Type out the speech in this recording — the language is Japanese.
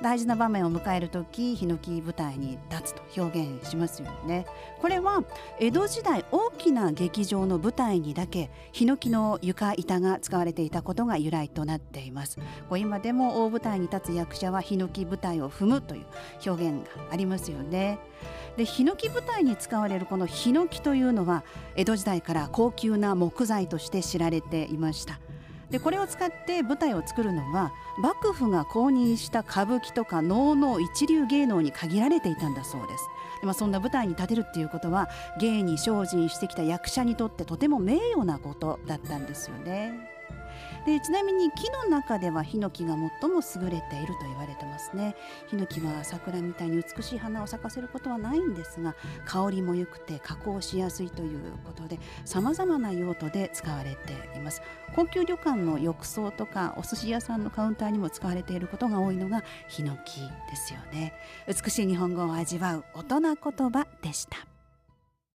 大事な場面を迎える時ヒノキ舞台に立つと表現しますよね。これは江戸時代大きな劇場の舞台にだけヒノキの床板が使われていたことが由来となっています。今でも大舞台に立つ役者はヒノキ舞台を踏むという表現がありますよね。でヒノキ舞台に使われるこのヒノキというのは江戸時代から高級な木材として知られていました。でこれを使って舞台を作るのは幕府が公認した歌舞伎とか能の一流芸能に限られていたんだそうです。でまあ、そんな舞台に立てるっていうことは芸に精進してきた役者にとってとても名誉なことだったんですよね。でちなみに木の中ではヒノキが最も優れていると言われてますね。ヒノキは桜みたいに美しい花を咲かせることはないんですが香りも良くて加工しやすいということで様々な用途で使われています。高級旅館の浴槽とかお寿司屋さんのカウンターにも使われていることが多いのがヒノキですよね。美しい日本語を味わう大人言葉でした。